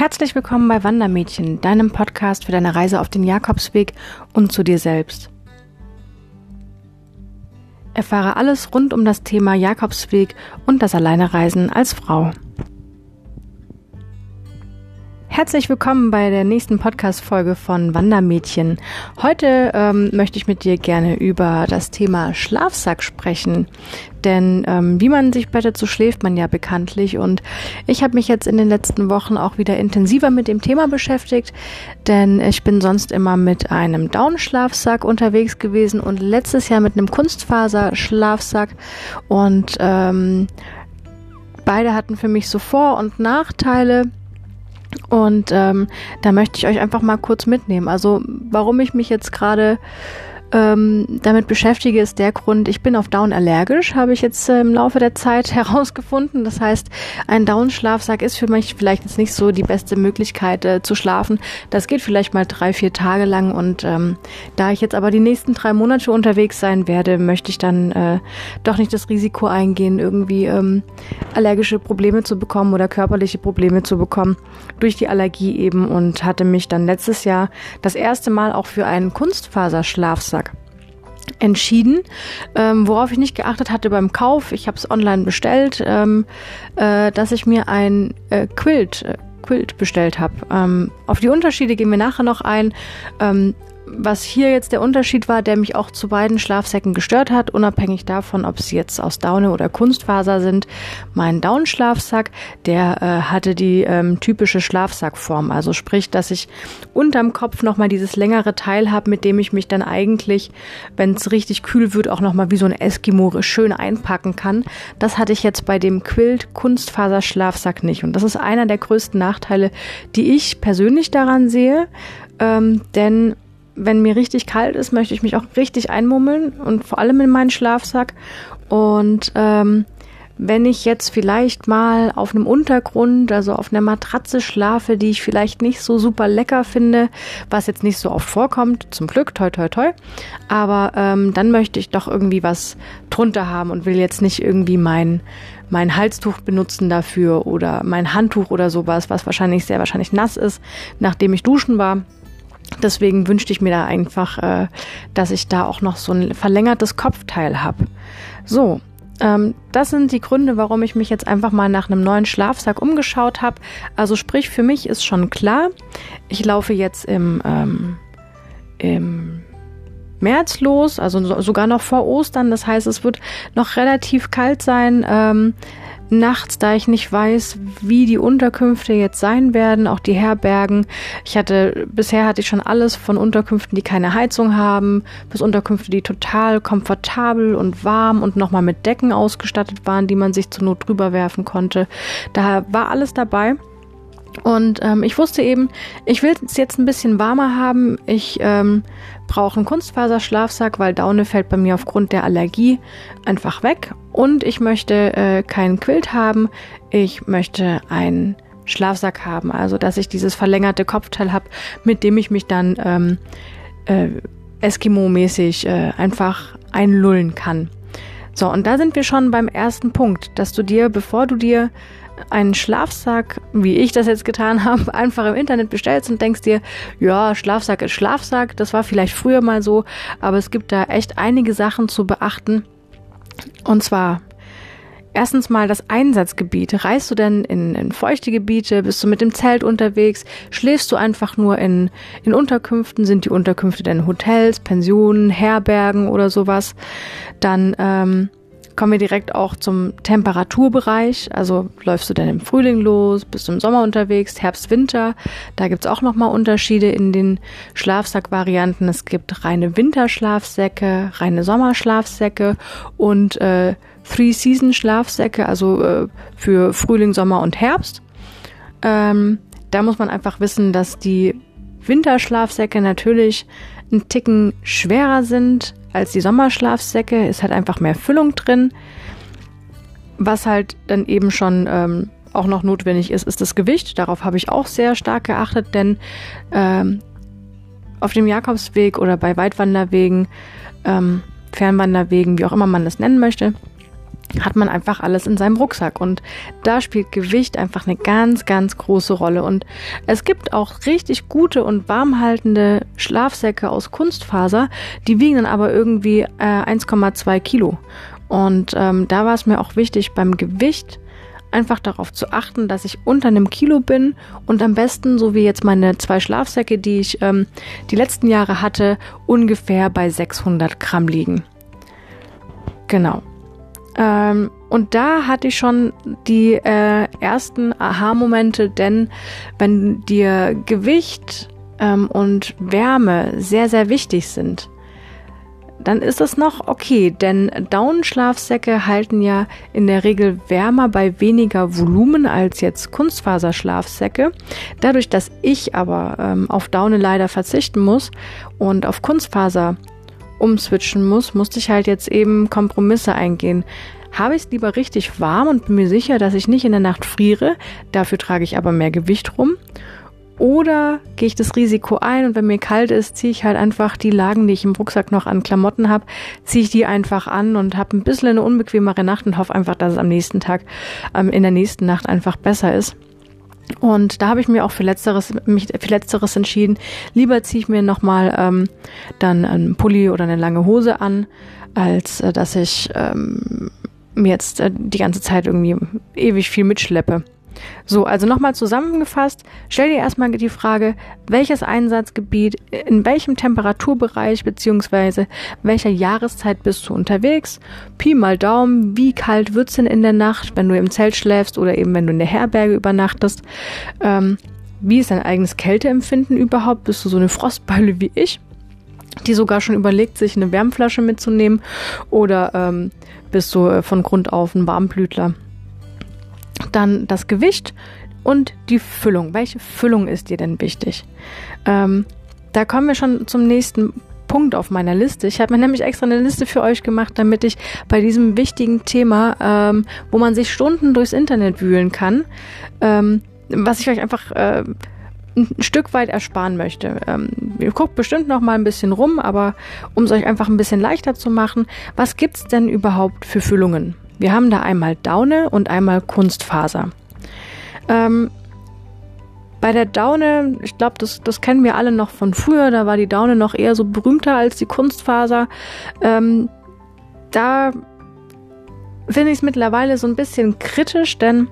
Herzlich willkommen bei Wandermädchen, deinem Podcast für deine Reise auf den Jakobsweg und zu dir selbst. Erfahre alles rund um das Thema Jakobsweg und das Alleinereisen als Frau. Herzlich willkommen bei der nächsten Podcast-Folge von Wandermädchen. Heute ähm, möchte ich mit dir gerne über das Thema Schlafsack sprechen. Denn ähm, wie man sich bettet, so schläft man ja bekanntlich. Und ich habe mich jetzt in den letzten Wochen auch wieder intensiver mit dem Thema beschäftigt. Denn ich bin sonst immer mit einem Down-Schlafsack unterwegs gewesen und letztes Jahr mit einem Kunstfaser-Schlafsack. Und ähm, beide hatten für mich so Vor- und Nachteile. Und ähm, da möchte ich euch einfach mal kurz mitnehmen. Also warum ich mich jetzt gerade ähm, damit beschäftige, ist der Grund, ich bin auf Down allergisch, habe ich jetzt äh, im Laufe der Zeit herausgefunden. Das heißt, ein Down-Schlafsack ist für mich vielleicht jetzt nicht so die beste Möglichkeit äh, zu schlafen. Das geht vielleicht mal drei, vier Tage lang und ähm, da ich jetzt aber die nächsten drei Monate unterwegs sein werde, möchte ich dann äh, doch nicht das Risiko eingehen, irgendwie ähm, allergische Probleme zu bekommen oder körperliche Probleme zu bekommen durch die Allergie eben und hatte mich dann letztes Jahr das erste Mal auch für einen Kunstfaserschlafsack entschieden, ähm, worauf ich nicht geachtet hatte beim Kauf. Ich habe es online bestellt, ähm, äh, dass ich mir ein äh, Quilt, äh, Quilt bestellt habe. Ähm, auf die Unterschiede gehen wir nachher noch ein. Ähm, was hier jetzt der Unterschied war, der mich auch zu beiden Schlafsäcken gestört hat, unabhängig davon, ob sie jetzt aus Daune oder Kunstfaser sind. Mein Down-Schlafsack, der äh, hatte die ähm, typische Schlafsackform. Also sprich, dass ich unterm Kopf nochmal dieses längere Teil habe, mit dem ich mich dann eigentlich, wenn es richtig kühl wird, auch nochmal wie so ein Eskimo schön einpacken kann. Das hatte ich jetzt bei dem Quilt Kunstfaser Schlafsack nicht. Und das ist einer der größten Nachteile, die ich persönlich daran sehe. Ähm, denn wenn mir richtig kalt ist, möchte ich mich auch richtig einmummeln und vor allem in meinen Schlafsack. Und ähm, wenn ich jetzt vielleicht mal auf einem Untergrund, also auf einer Matratze schlafe, die ich vielleicht nicht so super lecker finde, was jetzt nicht so oft vorkommt, zum Glück, toi toi toi, aber ähm, dann möchte ich doch irgendwie was drunter haben und will jetzt nicht irgendwie mein mein Halstuch benutzen dafür oder mein Handtuch oder sowas, was wahrscheinlich sehr wahrscheinlich nass ist, nachdem ich duschen war. Deswegen wünschte ich mir da einfach, äh, dass ich da auch noch so ein verlängertes Kopfteil habe. So, ähm, das sind die Gründe, warum ich mich jetzt einfach mal nach einem neuen Schlafsack umgeschaut habe. Also sprich, für mich ist schon klar, ich laufe jetzt im, ähm, im März los, also so, sogar noch vor Ostern. Das heißt, es wird noch relativ kalt sein. Ähm, nachts, da ich nicht weiß, wie die Unterkünfte jetzt sein werden, auch die Herbergen. Ich hatte, bisher hatte ich schon alles von Unterkünften, die keine Heizung haben, bis Unterkünfte, die total komfortabel und warm und nochmal mit Decken ausgestattet waren, die man sich zur Not drüber werfen konnte. Da war alles dabei. Und ähm, ich wusste eben, ich will es jetzt ein bisschen warmer haben. Ich ähm, brauche einen Kunstfaserschlafsack, weil Daune fällt bei mir aufgrund der Allergie einfach weg. Und ich möchte äh, keinen Quilt haben. Ich möchte einen Schlafsack haben. Also, dass ich dieses verlängerte Kopfteil habe, mit dem ich mich dann ähm, äh, Eskimo-mäßig äh, einfach einlullen kann. So, und da sind wir schon beim ersten Punkt, dass du dir, bevor du dir einen Schlafsack, wie ich das jetzt getan habe, einfach im Internet bestellst und denkst dir, ja, Schlafsack ist Schlafsack, das war vielleicht früher mal so, aber es gibt da echt einige Sachen zu beachten. Und zwar erstens mal das Einsatzgebiet. Reist du denn in, in feuchte Gebiete? Bist du mit dem Zelt unterwegs? Schläfst du einfach nur in, in Unterkünften? Sind die Unterkünfte denn Hotels, Pensionen, Herbergen oder sowas? Dann ähm, kommen wir direkt auch zum Temperaturbereich. Also läufst du denn im Frühling los, bist du im Sommer unterwegs, Herbst, Winter. Da gibt's auch nochmal Unterschiede in den Schlafsackvarianten. Es gibt reine Winterschlafsäcke, reine Sommerschlafsäcke und äh, Three-Season-Schlafsäcke, also äh, für Frühling, Sommer und Herbst. Ähm, da muss man einfach wissen, dass die Winterschlafsäcke natürlich ein Ticken schwerer sind als die Sommerschlafsäcke. Ist halt einfach mehr Füllung drin. Was halt dann eben schon ähm, auch noch notwendig ist, ist das Gewicht. Darauf habe ich auch sehr stark geachtet, denn ähm, auf dem Jakobsweg oder bei Weitwanderwegen, ähm, Fernwanderwegen, wie auch immer man das nennen möchte, hat man einfach alles in seinem Rucksack. Und da spielt Gewicht einfach eine ganz, ganz große Rolle. Und es gibt auch richtig gute und warmhaltende Schlafsäcke aus Kunstfaser, die wiegen dann aber irgendwie äh, 1,2 Kilo. Und ähm, da war es mir auch wichtig beim Gewicht einfach darauf zu achten, dass ich unter einem Kilo bin und am besten, so wie jetzt meine zwei Schlafsäcke, die ich ähm, die letzten Jahre hatte, ungefähr bei 600 Gramm liegen. Genau. Ähm, und da hatte ich schon die äh, ersten Aha-Momente, denn wenn dir Gewicht ähm, und Wärme sehr, sehr wichtig sind, dann ist es noch okay, denn Daunenschlafsäcke halten ja in der Regel wärmer bei weniger Volumen als jetzt Kunstfaserschlafsäcke. Dadurch, dass ich aber ähm, auf Daune leider verzichten muss und auf Kunstfaser umswitchen muss, musste ich halt jetzt eben Kompromisse eingehen. Habe ich es lieber richtig warm und bin mir sicher, dass ich nicht in der Nacht friere, dafür trage ich aber mehr Gewicht rum. Oder gehe ich das Risiko ein und wenn mir kalt ist, ziehe ich halt einfach die Lagen, die ich im Rucksack noch an Klamotten habe, ziehe ich die einfach an und habe ein bisschen eine unbequemere Nacht und hoffe einfach, dass es am nächsten Tag, ähm, in der nächsten Nacht einfach besser ist. Und da habe ich mir auch für letzteres, mich für letzteres entschieden. Lieber ziehe ich mir nochmal ähm, dann einen Pulli oder eine lange Hose an, als äh, dass ich ähm, mir jetzt äh, die ganze Zeit irgendwie ewig viel mitschleppe. So, also nochmal zusammengefasst, stell dir erstmal die Frage, welches Einsatzgebiet, in welchem Temperaturbereich beziehungsweise welcher Jahreszeit bist du unterwegs? Pi mal Daumen, wie kalt wird's denn in der Nacht, wenn du im Zelt schläfst oder eben wenn du in der Herberge übernachtest? Ähm, wie ist dein eigenes Kälteempfinden überhaupt? Bist du so eine Frostbeule wie ich? die sogar schon überlegt, sich eine Wärmflasche mitzunehmen oder ähm, bist du äh, von Grund auf ein Warmblütler? Dann das Gewicht und die Füllung. Welche Füllung ist dir denn wichtig? Ähm, da kommen wir schon zum nächsten Punkt auf meiner Liste. Ich habe mir nämlich extra eine Liste für euch gemacht, damit ich bei diesem wichtigen Thema, ähm, wo man sich Stunden durchs Internet wühlen kann, ähm, was ich euch einfach äh, ein Stück weit ersparen möchte. Ähm, ihr guckt bestimmt noch mal ein bisschen rum, aber um es euch einfach ein bisschen leichter zu machen, was gibt's denn überhaupt für Füllungen? Wir haben da einmal Daune und einmal Kunstfaser. Ähm, bei der Daune, ich glaube, das, das kennen wir alle noch von früher, da war die Daune noch eher so berühmter als die Kunstfaser. Ähm, da finde ich es mittlerweile so ein bisschen kritisch, denn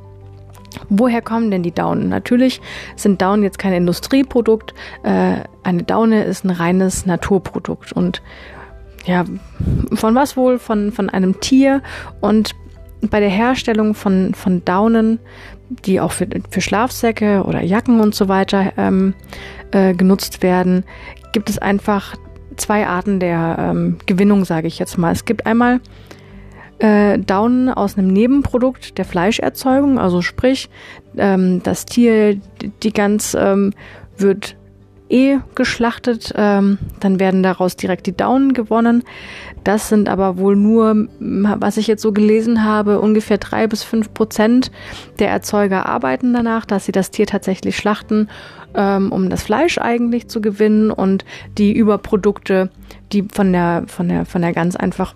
Woher kommen denn die Daunen? Natürlich sind Daunen jetzt kein Industrieprodukt. Äh, eine Daune ist ein reines Naturprodukt. Und ja, von was wohl? Von, von einem Tier. Und bei der Herstellung von, von Daunen, die auch für, für Schlafsäcke oder Jacken und so weiter ähm, äh, genutzt werden, gibt es einfach zwei Arten der ähm, Gewinnung, sage ich jetzt mal. Es gibt einmal äh, Daunen aus einem Nebenprodukt der Fleischerzeugung, also sprich, ähm, das Tier, die Gans ähm, wird eh geschlachtet, ähm, dann werden daraus direkt die Daunen gewonnen. Das sind aber wohl nur, was ich jetzt so gelesen habe, ungefähr drei bis fünf Prozent der Erzeuger arbeiten danach, dass sie das Tier tatsächlich schlachten, ähm, um das Fleisch eigentlich zu gewinnen und die Überprodukte, die von der von der von der Gans einfach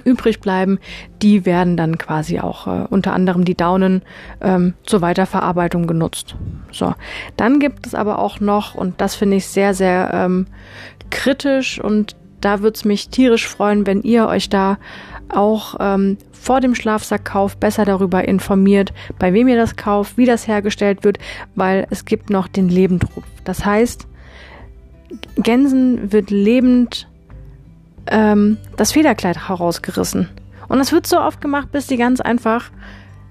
übrig bleiben, die werden dann quasi auch äh, unter anderem die Daunen ähm, zur Weiterverarbeitung genutzt. So, dann gibt es aber auch noch, und das finde ich sehr, sehr ähm, kritisch und da würde es mich tierisch freuen, wenn ihr euch da auch ähm, vor dem Schlafsackkauf besser darüber informiert, bei wem ihr das kauft, wie das hergestellt wird, weil es gibt noch den Lebendruf. Das heißt, Gänsen wird lebend ähm, das Federkleid herausgerissen. Und das wird so oft gemacht, bis die Gans einfach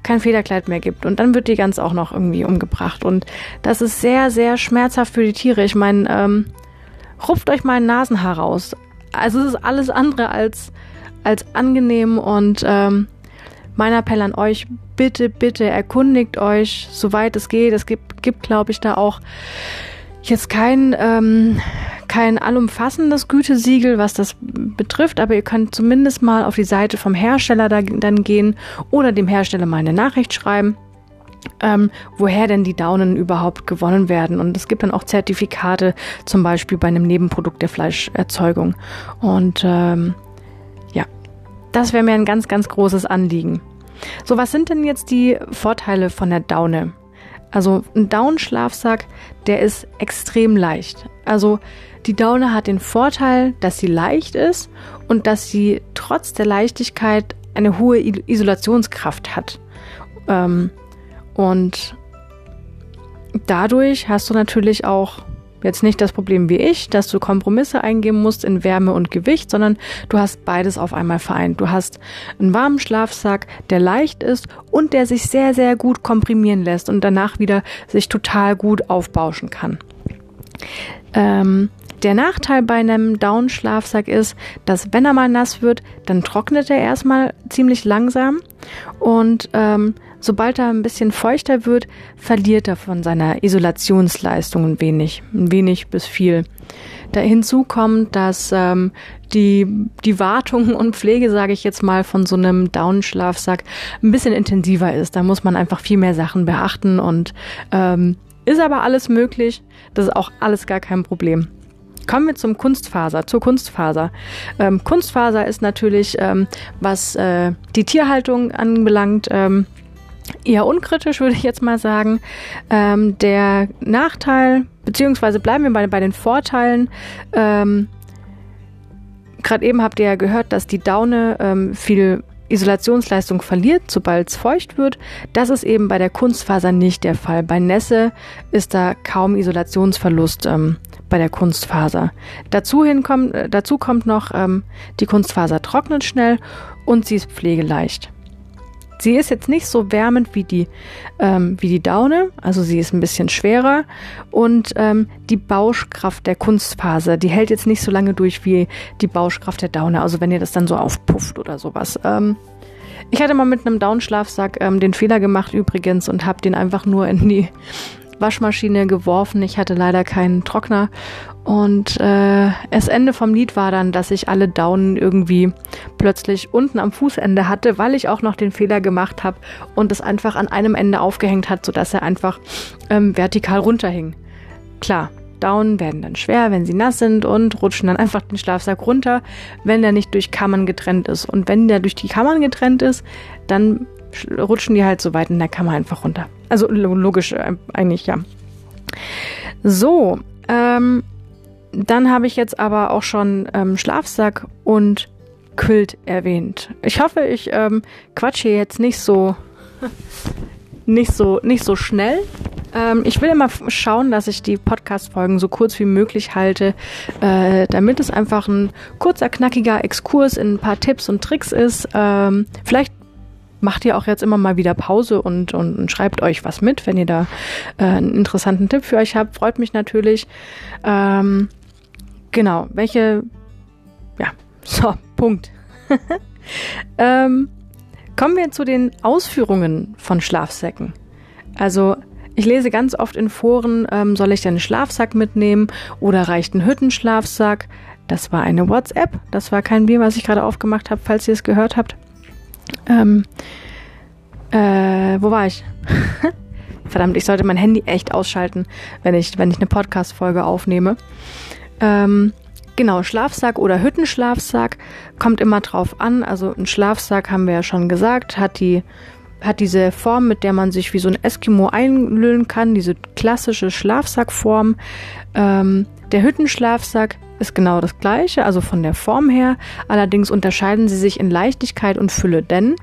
kein Federkleid mehr gibt. Und dann wird die Gans auch noch irgendwie umgebracht. Und das ist sehr, sehr schmerzhaft für die Tiere. Ich meine, ähm, rupft euch mal ein Nasenhaar raus. Also es ist alles andere als, als angenehm und ähm, mein Appell an euch, bitte, bitte erkundigt euch, soweit es geht. Es gibt, gibt glaube ich, da auch jetzt kein, ähm, kein allumfassendes Gütesiegel, was das betrifft, aber ihr könnt zumindest mal auf die Seite vom Hersteller da, dann gehen oder dem Hersteller mal eine Nachricht schreiben. Ähm, woher denn die Daunen überhaupt gewonnen werden. Und es gibt dann auch Zertifikate, zum Beispiel bei einem Nebenprodukt der Fleischerzeugung. Und ähm, ja, das wäre mir ein ganz, ganz großes Anliegen. So, was sind denn jetzt die Vorteile von der Daune? Also ein Daunenschlafsack, der ist extrem leicht. Also die Daune hat den Vorteil, dass sie leicht ist und dass sie trotz der Leichtigkeit eine hohe Isolationskraft hat. Ähm, und dadurch hast du natürlich auch jetzt nicht das Problem wie ich, dass du Kompromisse eingeben musst in Wärme und Gewicht, sondern du hast beides auf einmal vereint. Du hast einen warmen Schlafsack, der leicht ist und der sich sehr, sehr gut komprimieren lässt und danach wieder sich total gut aufbauschen kann. Ähm, der Nachteil bei einem Down-Schlafsack ist, dass wenn er mal nass wird, dann trocknet er erstmal ziemlich langsam und ähm, sobald er ein bisschen feuchter wird, verliert er von seiner Isolationsleistung ein wenig, ein wenig bis viel. Da hinzu kommt, dass ähm, die, die Wartung und Pflege, sage ich jetzt mal, von so einem Down-Schlafsack ein bisschen intensiver ist. Da muss man einfach viel mehr Sachen beachten und ähm, ist aber alles möglich. Das ist auch alles gar kein Problem. Kommen wir zum Kunstfaser, zur Kunstfaser. Ähm, Kunstfaser ist natürlich, ähm, was äh, die Tierhaltung anbelangt, ähm, eher unkritisch, würde ich jetzt mal sagen. Ähm, der Nachteil, beziehungsweise bleiben wir bei, bei den Vorteilen. Ähm, Gerade eben habt ihr ja gehört, dass die Daune ähm, viel Isolationsleistung verliert, sobald es feucht wird. Das ist eben bei der Kunstfaser nicht der Fall. Bei Nässe ist da kaum Isolationsverlust ähm, bei der Kunstfaser. Dazu, hinkommt, äh, dazu kommt noch, ähm, die Kunstfaser trocknet schnell und sie ist pflegeleicht. Sie ist jetzt nicht so wärmend wie die, ähm, wie die Daune, also sie ist ein bisschen schwerer und ähm, die Bauschkraft der Kunstfaser, die hält jetzt nicht so lange durch wie die Bauschkraft der Daune, also wenn ihr das dann so aufpufft oder sowas. Ähm, ich hatte mal mit einem Downschlafsack ähm, den Fehler gemacht übrigens und habe den einfach nur in die Waschmaschine geworfen. Ich hatte leider keinen Trockner. Und äh, das Ende vom Lied war dann, dass ich alle Daunen irgendwie plötzlich unten am Fußende hatte, weil ich auch noch den Fehler gemacht habe und es einfach an einem Ende aufgehängt hat, sodass er einfach ähm, vertikal runterhing. Klar, Daunen werden dann schwer, wenn sie nass sind und rutschen dann einfach den Schlafsack runter, wenn er nicht durch Kammern getrennt ist. Und wenn der durch die Kammern getrennt ist, dann rutschen die halt so weit in der Kammer einfach runter. Also logisch äh, eigentlich, ja. So, ähm, dann habe ich jetzt aber auch schon ähm, Schlafsack und Quilt erwähnt. Ich hoffe, ich ähm, quatsche jetzt nicht so nicht so nicht so schnell. Ähm, ich will immer schauen, dass ich die Podcast-Folgen so kurz wie möglich halte, äh, damit es einfach ein kurzer, knackiger Exkurs in ein paar Tipps und Tricks ist. Ähm, vielleicht macht ihr auch jetzt immer mal wieder Pause und, und, und schreibt euch was mit, wenn ihr da äh, einen interessanten Tipp für euch habt. Freut mich natürlich. Ähm, genau, welche, ja, so, Punkt. ähm, kommen wir zu den Ausführungen von Schlafsäcken. Also ich lese ganz oft in Foren, ähm, soll ich denn einen Schlafsack mitnehmen oder reicht ein Hüttenschlafsack? Das war eine WhatsApp, das war kein Bier, was ich gerade aufgemacht habe, falls ihr es gehört habt. Ähm, äh, wo war ich? Verdammt, ich sollte mein Handy echt ausschalten, wenn ich, wenn ich eine Podcast-Folge aufnehme. Ähm, genau, Schlafsack oder Hüttenschlafsack kommt immer drauf an. Also ein Schlafsack haben wir ja schon gesagt, hat die hat diese Form, mit der man sich wie so ein Eskimo einlüllen kann, diese klassische Schlafsackform. Ähm, der Hüttenschlafsack ist genau das gleiche, also von der Form her. Allerdings unterscheiden sie sich in Leichtigkeit und Fülle, denn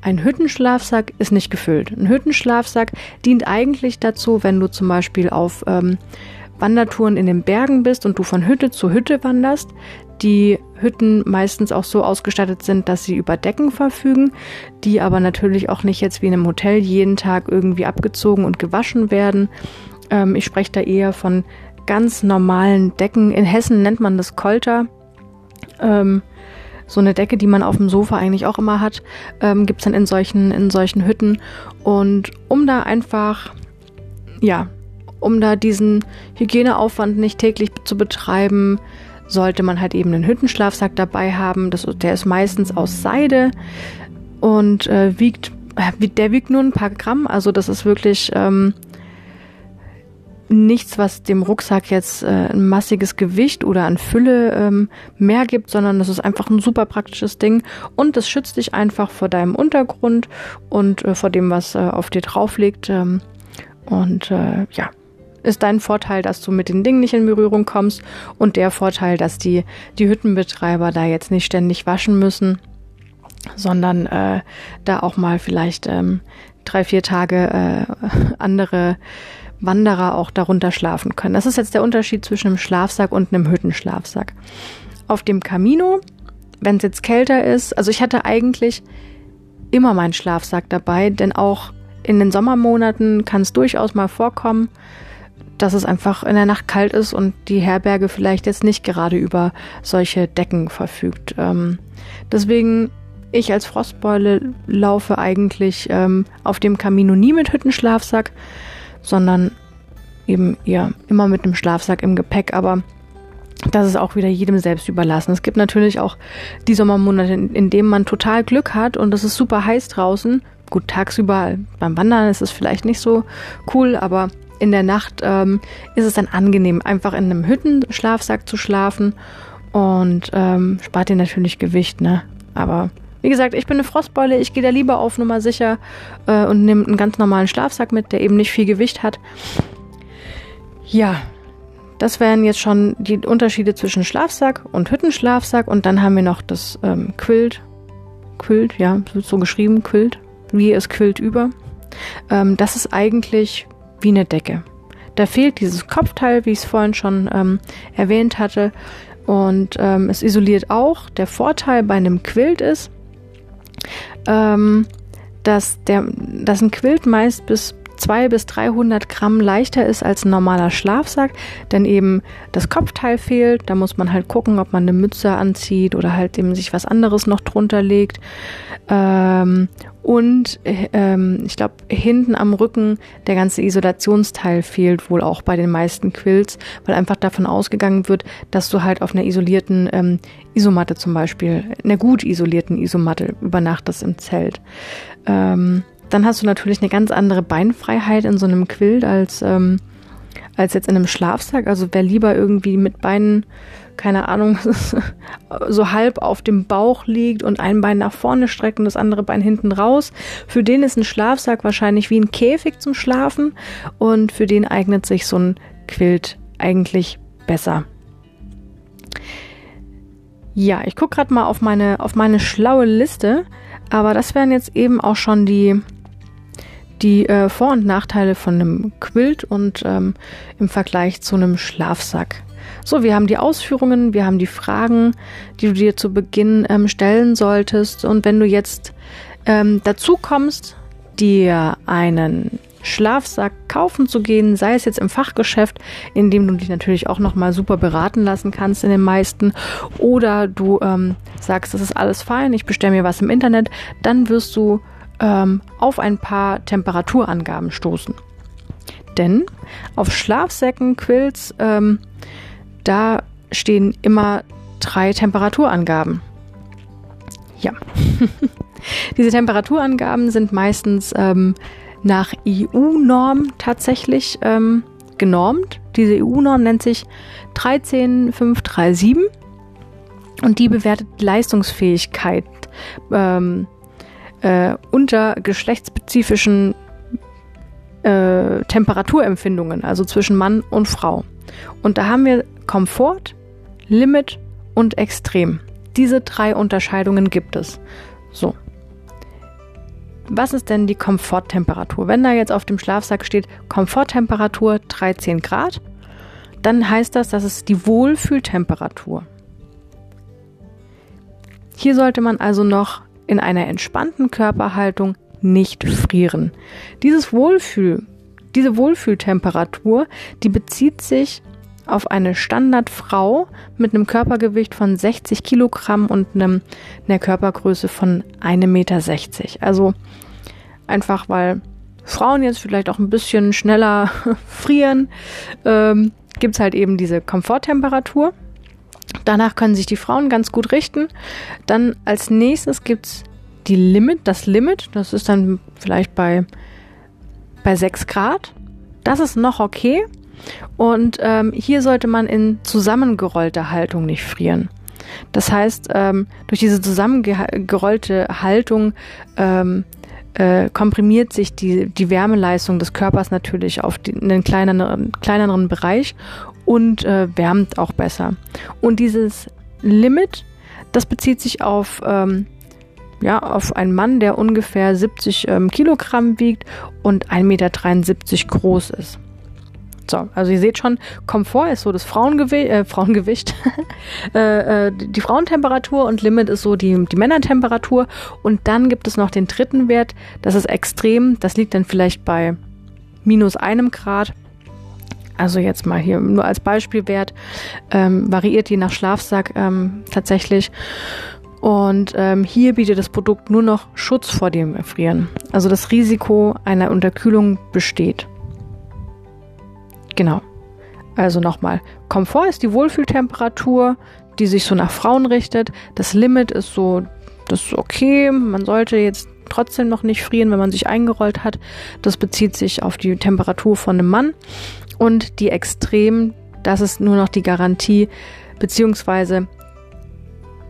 ein Hüttenschlafsack ist nicht gefüllt. Ein Hüttenschlafsack dient eigentlich dazu, wenn du zum Beispiel auf ähm, Wandertouren in den Bergen bist und du von Hütte zu Hütte wanderst, die Hütten meistens auch so ausgestattet sind, dass sie über Decken verfügen, die aber natürlich auch nicht jetzt wie in einem Hotel jeden Tag irgendwie abgezogen und gewaschen werden. Ähm, ich spreche da eher von ganz normalen Decken. In Hessen nennt man das Kolter. Ähm, so eine Decke, die man auf dem Sofa eigentlich auch immer hat, ähm, gibt es dann in solchen, in solchen Hütten. Und um da einfach, ja, um da diesen Hygieneaufwand nicht täglich zu betreiben, sollte man halt eben einen Hüttenschlafsack dabei haben. Das, der ist meistens aus Seide und äh, wiegt, äh, der wiegt nur ein paar Gramm. Also das ist wirklich ähm, nichts, was dem Rucksack jetzt äh, ein massiges Gewicht oder an Fülle ähm, mehr gibt, sondern das ist einfach ein super praktisches Ding und es schützt dich einfach vor deinem Untergrund und äh, vor dem, was äh, auf dir drauf liegt. Ähm, und äh, ja, ist dein Vorteil, dass du mit den Dingen nicht in Berührung kommst und der Vorteil, dass die, die Hüttenbetreiber da jetzt nicht ständig waschen müssen, sondern äh, da auch mal vielleicht ähm, drei, vier Tage äh, andere Wanderer auch darunter schlafen können. Das ist jetzt der Unterschied zwischen einem Schlafsack und einem Hüttenschlafsack. Auf dem Camino, wenn es jetzt kälter ist, also ich hatte eigentlich immer meinen Schlafsack dabei, denn auch in den Sommermonaten kann es durchaus mal vorkommen, dass es einfach in der Nacht kalt ist und die Herberge vielleicht jetzt nicht gerade über solche Decken verfügt. Ähm, deswegen ich als Frostbeule laufe eigentlich ähm, auf dem Camino nie mit Hüttenschlafsack, sondern eben ja immer mit einem Schlafsack im Gepäck, aber das ist auch wieder jedem selbst überlassen. Es gibt natürlich auch die Sommermonate, in, in denen man total Glück hat und es ist super heiß draußen. Gut, tagsüber beim Wandern ist es vielleicht nicht so cool, aber in der Nacht ähm, ist es dann angenehm, einfach in einem Hüttenschlafsack zu schlafen und ähm, spart dir natürlich Gewicht, ne? Aber wie gesagt, ich bin eine Frostbeule, ich gehe da lieber auf Nummer sicher äh, und nehme einen ganz normalen Schlafsack mit, der eben nicht viel Gewicht hat. Ja, das wären jetzt schon die Unterschiede zwischen Schlafsack und Hüttenschlafsack und dann haben wir noch das ähm, Quilt. Quilt, ja, so geschrieben, Quilt. Wie es quillt über. Ähm, das ist eigentlich wie eine Decke. Da fehlt dieses Kopfteil, wie ich es vorhin schon ähm, erwähnt hatte. Und ähm, es isoliert auch. Der Vorteil bei einem Quilt ist, ähm, dass, der, dass ein Quilt meist bis 200 bis 300 Gramm leichter ist als ein normaler Schlafsack, denn eben das Kopfteil fehlt. Da muss man halt gucken, ob man eine Mütze anzieht oder halt eben sich was anderes noch drunter legt. Ähm, und ähm, ich glaube, hinten am Rücken der ganze Isolationsteil fehlt wohl auch bei den meisten Quills, weil einfach davon ausgegangen wird, dass du halt auf einer isolierten ähm, Isomatte zum Beispiel, einer gut isolierten Isomatte übernachtest im Zelt. Ähm, dann hast du natürlich eine ganz andere Beinfreiheit in so einem Quilt als, ähm, als jetzt in einem Schlafsack. Also wer lieber irgendwie mit Beinen keine Ahnung, so halb auf dem Bauch liegt und ein Bein nach vorne streckt und das andere Bein hinten raus. Für den ist ein Schlafsack wahrscheinlich wie ein Käfig zum Schlafen und für den eignet sich so ein Quilt eigentlich besser. Ja, ich gucke gerade mal auf meine, auf meine schlaue Liste, aber das wären jetzt eben auch schon die, die äh, Vor- und Nachteile von einem Quilt und ähm, im Vergleich zu einem Schlafsack. So, wir haben die Ausführungen, wir haben die Fragen, die du dir zu Beginn ähm, stellen solltest. Und wenn du jetzt ähm, dazu kommst, dir einen Schlafsack kaufen zu gehen, sei es jetzt im Fachgeschäft, in dem du dich natürlich auch nochmal super beraten lassen kannst in den meisten, oder du ähm, sagst, das ist alles fein, ich bestelle mir was im Internet, dann wirst du ähm, auf ein paar Temperaturangaben stoßen. Denn auf Schlafsäcken, Quills, ähm, da stehen immer drei Temperaturangaben. Ja. Diese Temperaturangaben sind meistens ähm, nach EU-Norm tatsächlich ähm, genormt. Diese EU-Norm nennt sich 13537 und die bewertet Leistungsfähigkeit ähm, äh, unter geschlechtsspezifischen äh, Temperaturempfindungen, also zwischen Mann und Frau. Und da haben wir Komfort, Limit und Extrem. Diese drei Unterscheidungen gibt es. So. Was ist denn die Komforttemperatur? Wenn da jetzt auf dem Schlafsack steht Komforttemperatur 13 Grad, dann heißt das, das ist die Wohlfühltemperatur. Hier sollte man also noch in einer entspannten Körperhaltung nicht frieren. Dieses Wohlfühl, diese Wohlfühltemperatur, die bezieht sich auf eine Standardfrau mit einem Körpergewicht von 60 Kilogramm und einem, einer Körpergröße von 1,60 Meter. Also einfach, weil Frauen jetzt vielleicht auch ein bisschen schneller frieren, ähm, gibt es halt eben diese Komforttemperatur. Danach können sich die Frauen ganz gut richten. Dann als nächstes gibt es die Limit, das Limit, das ist dann vielleicht bei, bei 6 Grad. Das ist noch okay. Und ähm, hier sollte man in zusammengerollter Haltung nicht frieren. Das heißt, ähm, durch diese zusammengerollte Haltung ähm, äh, komprimiert sich die, die Wärmeleistung des Körpers natürlich auf die, einen kleineren, kleineren Bereich und äh, wärmt auch besser. Und dieses Limit, das bezieht sich auf, ähm, ja, auf einen Mann, der ungefähr 70 ähm, Kilogramm wiegt und 1,73 Meter groß ist. So, also ihr seht schon, Komfort ist so das Frauengewi äh, Frauengewicht, äh, äh, die Frauentemperatur und Limit ist so die, die Männertemperatur. Und dann gibt es noch den dritten Wert, das ist extrem, das liegt dann vielleicht bei minus einem Grad. Also jetzt mal hier nur als Beispielwert, ähm, variiert je nach Schlafsack ähm, tatsächlich. Und ähm, hier bietet das Produkt nur noch Schutz vor dem Erfrieren. Also das Risiko einer Unterkühlung besteht. Genau. Also nochmal. Komfort ist die Wohlfühltemperatur, die sich so nach Frauen richtet. Das Limit ist so, das ist okay. Man sollte jetzt trotzdem noch nicht frieren, wenn man sich eingerollt hat. Das bezieht sich auf die Temperatur von einem Mann. Und die Extrem, das ist nur noch die Garantie, beziehungsweise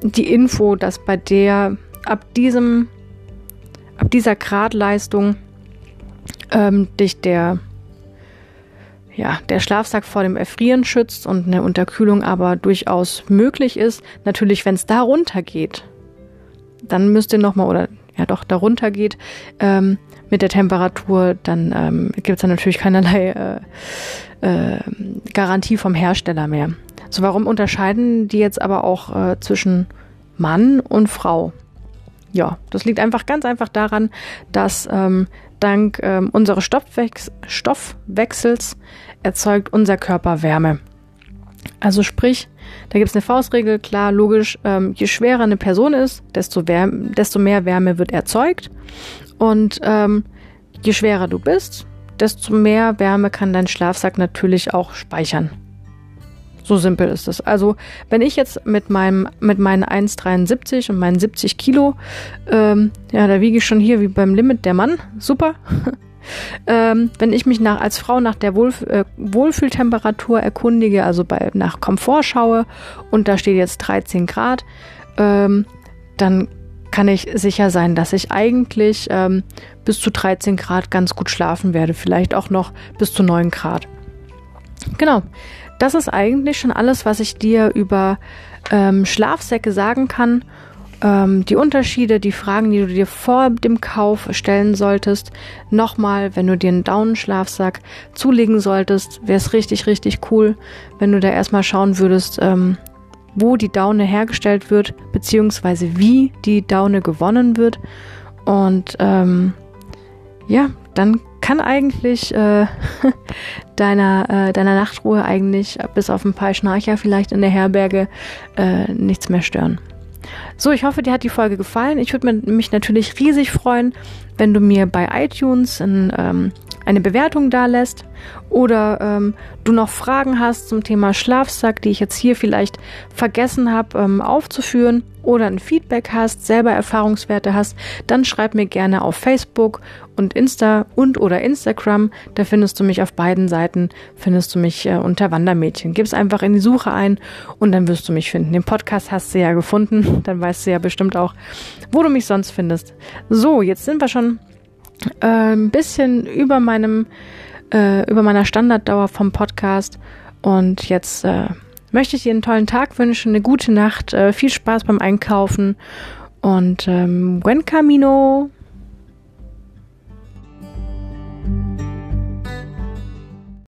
die Info, dass bei der ab diesem, ab dieser Gradleistung ähm, dich der ja, der Schlafsack vor dem Erfrieren schützt und eine Unterkühlung aber durchaus möglich ist. Natürlich, wenn es da runter geht, dann müsst ihr nochmal, oder ja doch, darunter geht ähm, mit der Temperatur, dann ähm, gibt es dann natürlich keinerlei äh, äh, Garantie vom Hersteller mehr. So, warum unterscheiden die jetzt aber auch äh, zwischen Mann und Frau? Ja, das liegt einfach ganz einfach daran, dass ähm, dank ähm, unseres Stoffwechs Stoffwechsels erzeugt unser Körper Wärme. Also sprich, da gibt es eine Faustregel, klar, logisch, ähm, je schwerer eine Person ist, desto, desto mehr Wärme wird erzeugt. Und ähm, je schwerer du bist, desto mehr Wärme kann dein Schlafsack natürlich auch speichern. So simpel ist es. Also, wenn ich jetzt mit meinem, mit meinen 1,73 und meinen 70 Kilo, ähm, ja, da wiege ich schon hier wie beim Limit der Mann. Super. ähm, wenn ich mich nach, als Frau nach der Wohlf äh, Wohlfühltemperatur erkundige, also bei, nach Komfort schaue und da steht jetzt 13 Grad, ähm, dann kann ich sicher sein, dass ich eigentlich ähm, bis zu 13 Grad ganz gut schlafen werde. Vielleicht auch noch bis zu 9 Grad. Genau. Das ist eigentlich schon alles, was ich dir über ähm, Schlafsäcke sagen kann. Ähm, die Unterschiede, die Fragen, die du dir vor dem Kauf stellen solltest. Nochmal, wenn du dir einen Daunenschlafsack zulegen solltest, wäre es richtig, richtig cool, wenn du da erstmal schauen würdest, ähm, wo die Daune hergestellt wird, beziehungsweise wie die Daune gewonnen wird. Und ähm, ja, dann kann eigentlich äh, deiner, äh, deiner Nachtruhe eigentlich bis auf ein paar Schnarcher vielleicht in der Herberge äh, nichts mehr stören. So, ich hoffe, dir hat die Folge gefallen. Ich würde mich natürlich riesig freuen, wenn du mir bei iTunes ein, ähm, eine Bewertung da lässt oder ähm, du noch Fragen hast zum Thema Schlafsack, die ich jetzt hier vielleicht vergessen habe ähm, aufzuführen oder ein Feedback hast, selber Erfahrungswerte hast, dann schreib mir gerne auf Facebook und Insta und oder Instagram. Da findest du mich auf beiden Seiten, findest du mich äh, unter Wandermädchen. Gib es einfach in die Suche ein und dann wirst du mich finden. Den Podcast hast du ja gefunden, dann weißt du ja bestimmt auch, wo du mich sonst findest. So, jetzt sind wir schon äh, ein bisschen über meinem äh, über meiner Standarddauer vom Podcast und jetzt äh, möchte ich dir einen tollen Tag wünschen, eine gute Nacht, äh, viel Spaß beim Einkaufen und ähm, buen camino.